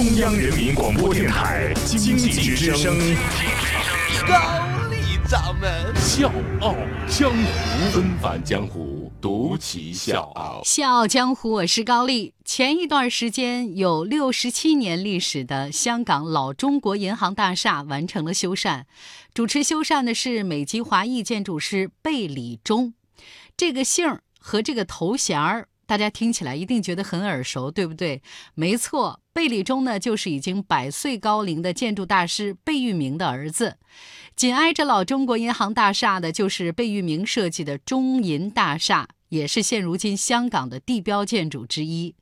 中央人民广播电台经济之声，高丽掌门笑傲江湖，纷繁江湖，独骑笑傲。笑傲江湖，我是高丽。前一段时间，有六十七年历史的香港老中国银行大厦完成了修缮，主持修缮的是美籍华裔建筑师贝礼忠。这个姓儿和这个头衔儿。大家听起来一定觉得很耳熟，对不对？没错，贝礼忠呢就是已经百岁高龄的建筑大师贝聿铭的儿子。紧挨着老中国银行大厦的就是贝聿铭设计的中银大厦，也是现如今香港的地标建筑之一。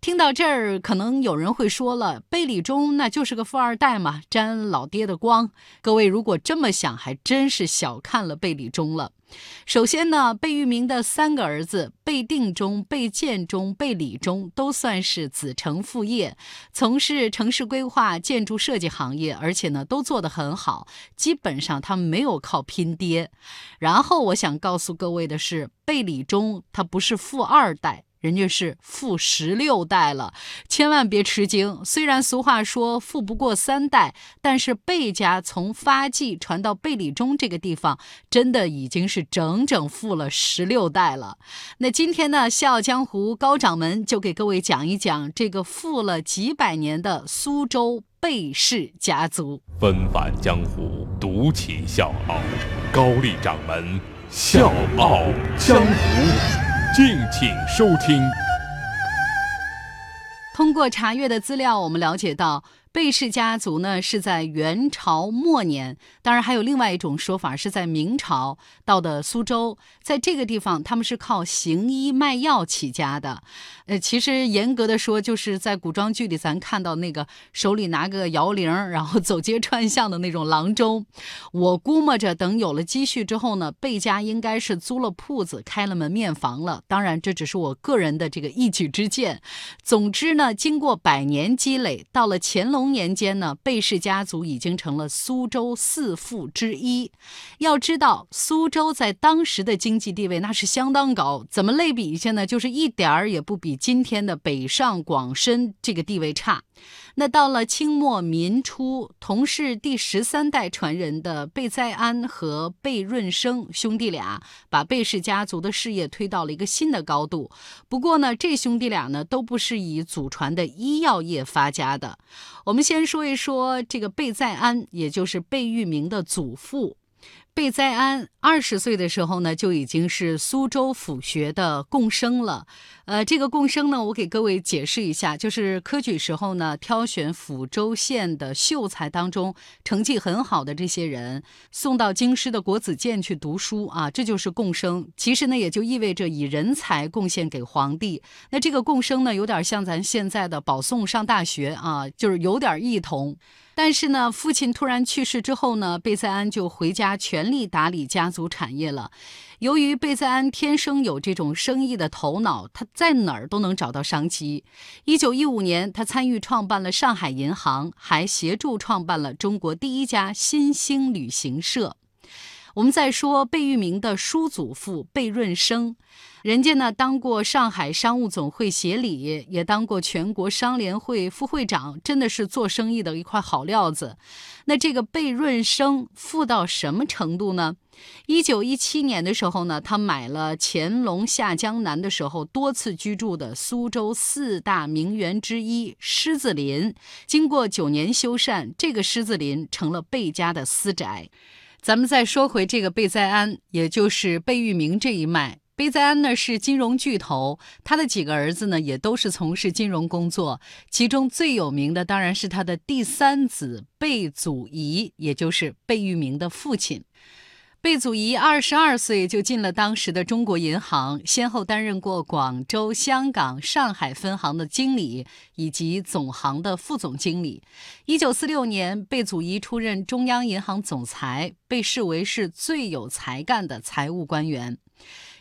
听到这儿，可能有人会说了，贝礼忠那就是个富二代嘛，沾老爹的光。各位如果这么想，还真是小看了贝礼忠了。首先呢，贝聿铭的三个儿子贝定中、贝建中、贝礼中都算是子承父业，从事城市规划、建筑设计行业，而且呢都做得很好。基本上他们没有靠拼爹。然后我想告诉各位的是，贝礼中他不是富二代。人家是富十六代了，千万别吃惊。虽然俗话说富不过三代，但是贝家从发迹传到贝里中这个地方，真的已经是整整富了十六代了。那今天呢，笑傲江湖高掌门就给各位讲一讲这个富了几百年的苏州贝氏家族。纷繁江湖，独起笑傲，高丽掌门笑傲江湖。敬请收听。通过查阅的资料，我们了解到。贝氏家族呢是在元朝末年，当然还有另外一种说法是在明朝到的苏州，在这个地方他们是靠行医卖药起家的。呃，其实严格的说，就是在古装剧里咱看到那个手里拿个摇铃，然后走街串巷的那种郎中。我估摸着等有了积蓄之后呢，贝家应该是租了铺子，开了门面房了。当然，这只是我个人的这个一举之见。总之呢，经过百年积累，到了乾隆。年间呢，贝氏家族已经成了苏州四富之一。要知道，苏州在当时的经济地位那是相当高，怎么类比一下呢？就是一点儿也不比今天的北上广深这个地位差。那到了清末民初，同是第十三代传人的贝在安和贝润生兄弟俩，把贝氏家族的事业推到了一个新的高度。不过呢，这兄弟俩呢，都不是以祖传的医药业发家的。我们先说一说这个贝在安，也就是贝聿铭的祖父。贝在安二十岁的时候呢，就已经是苏州府学的贡生了。呃，这个贡生呢，我给各位解释一下，就是科举时候呢，挑选抚州县的秀才当中成绩很好的这些人，送到京师的国子监去读书啊，这就是贡生。其实呢，也就意味着以人才贡献给皇帝。那这个贡生呢，有点像咱现在的保送上大学啊，就是有点异同。但是呢，父亲突然去世之后呢，贝塞安就回家全力打理家族产业了。由于贝塞安天生有这种生意的头脑，他在哪儿都能找到商机。一九一五年，他参与创办了上海银行，还协助创办了中国第一家新兴旅行社。我们再说贝聿铭的叔祖父贝润生。人家呢，当过上海商务总会协理，也当过全国商联会副会长，真的是做生意的一块好料子。那这个贝润生富到什么程度呢？一九一七年的时候呢，他买了乾隆下江南的时候多次居住的苏州四大名园之一狮子林，经过九年修缮，这个狮子林成了贝家的私宅。咱们再说回这个贝塞安，也就是贝聿铭这一脉。贝塞安呢是金融巨头，他的几个儿子呢也都是从事金融工作，其中最有名的当然是他的第三子贝祖仪，也就是贝聿铭的父亲。贝祖仪二十二岁就进了当时的中国银行，先后担任过广州、香港、上海分行的经理以及总行的副总经理。一九四六年，贝祖仪出任中央银行总裁，被视为是最有才干的财务官员。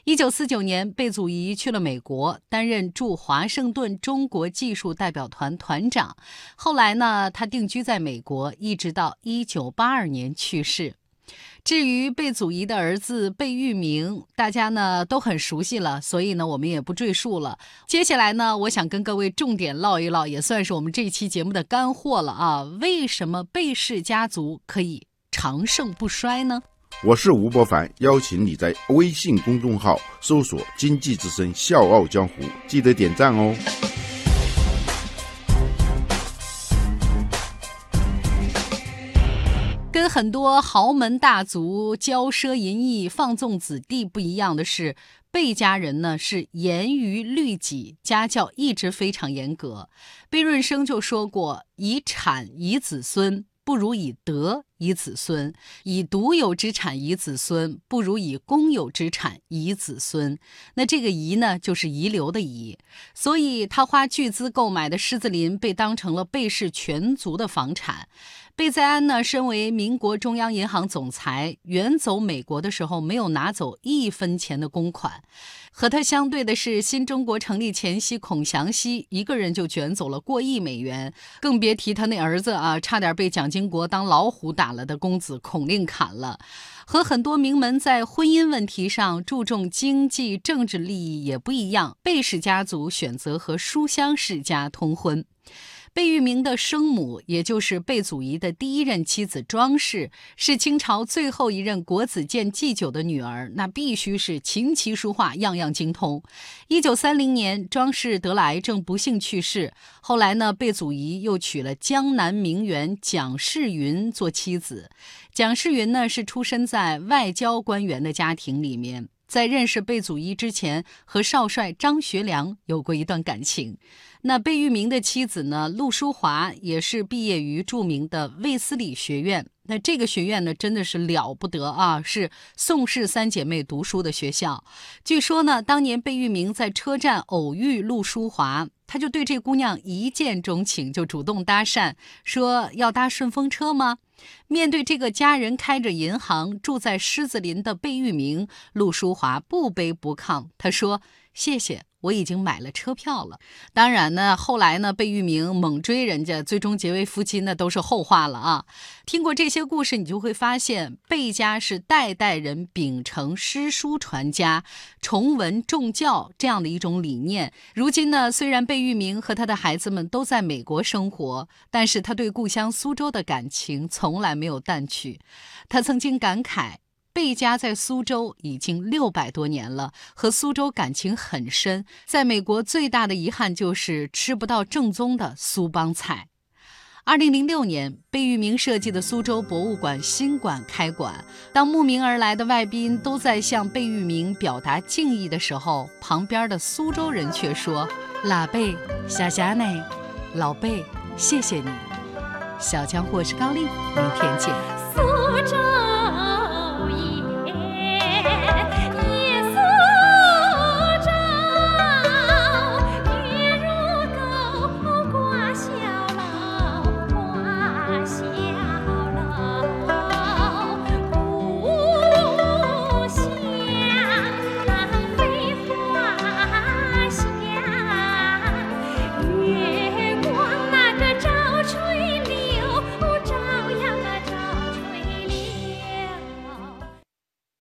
一九四九年，贝祖仪去了美国，担任驻华盛顿中国技术代表团团长。后来呢，他定居在美国，一直到一九八二年去世。至于贝祖仪的儿子贝聿铭，大家呢都很熟悉了，所以呢我们也不赘述了。接下来呢，我想跟各位重点唠一唠，也算是我们这一期节目的干货了啊。为什么贝氏家族可以长盛不衰呢？我是吴伯凡，邀请你在微信公众号搜索“经济之声笑傲江湖”，记得点赞哦。很多豪门大族骄奢淫逸、放纵子弟不一样的是，贝家人呢是严于律己，家教一直非常严格。贝润生就说过：“以产以子孙。”不如以德以子孙，以独有之产以子孙，不如以公有之产以子孙。那这个遗呢，就是遗留的遗。所以他花巨资购买的狮子林被当成了贝氏全族的房产。贝塞安呢，身为民国中央银行总裁，远走美国的时候没有拿走一分钱的公款。和他相对的是，新中国成立前夕，孔祥熙一个人就卷走了过亿美元，更别提他那儿子啊，差点被蒋经国当老虎打了的公子孔令砍了。和很多名门在婚姻问题上注重经济政治利益也不一样，贝氏家族选择和书香世家通婚。贝聿铭的生母，也就是贝祖仪的第一任妻子庄氏，是清朝最后一任国子监祭酒的女儿，那必须是琴棋书画样样精通。一九三零年，庄氏得了癌症，不幸去世。后来呢，贝祖仪又娶了江南名媛蒋世云做妻子。蒋世云呢，是出身在外交官员的家庭里面。在认识贝祖一之前，和少帅张学良有过一段感情。那贝聿铭的妻子呢，陆淑华也是毕业于著名的卫斯理学院。那这个学院呢，真的是了不得啊，是宋氏三姐妹读书的学校。据说呢，当年贝聿铭在车站偶遇陆淑华，他就对这姑娘一见钟情，就主动搭讪，说要搭顺风车吗？面对这个家人开着银行、住在狮子林的贝聿铭，陆淑华不卑不亢，他说：“谢谢。”我已经买了车票了。当然呢，后来呢，贝聿铭猛追人家，最终结为夫妻，那都是后话了啊。听过这些故事，你就会发现，贝家是代代人秉承诗书传家、崇文重教这样的一种理念。如今呢，虽然贝聿铭和他的孩子们都在美国生活，但是他对故乡苏州的感情从来没有淡去。他曾经感慨。贝家在苏州已经六百多年了，和苏州感情很深。在美国最大的遗憾就是吃不到正宗的苏帮菜。二零零六年，贝聿铭设计的苏州博物馆新馆开馆，当慕名而来的外宾都在向贝聿铭表达敬意的时候，旁边的苏州人却说：“老贝，小霞呢？老贝，谢谢你。”小江或是高丽，明天见。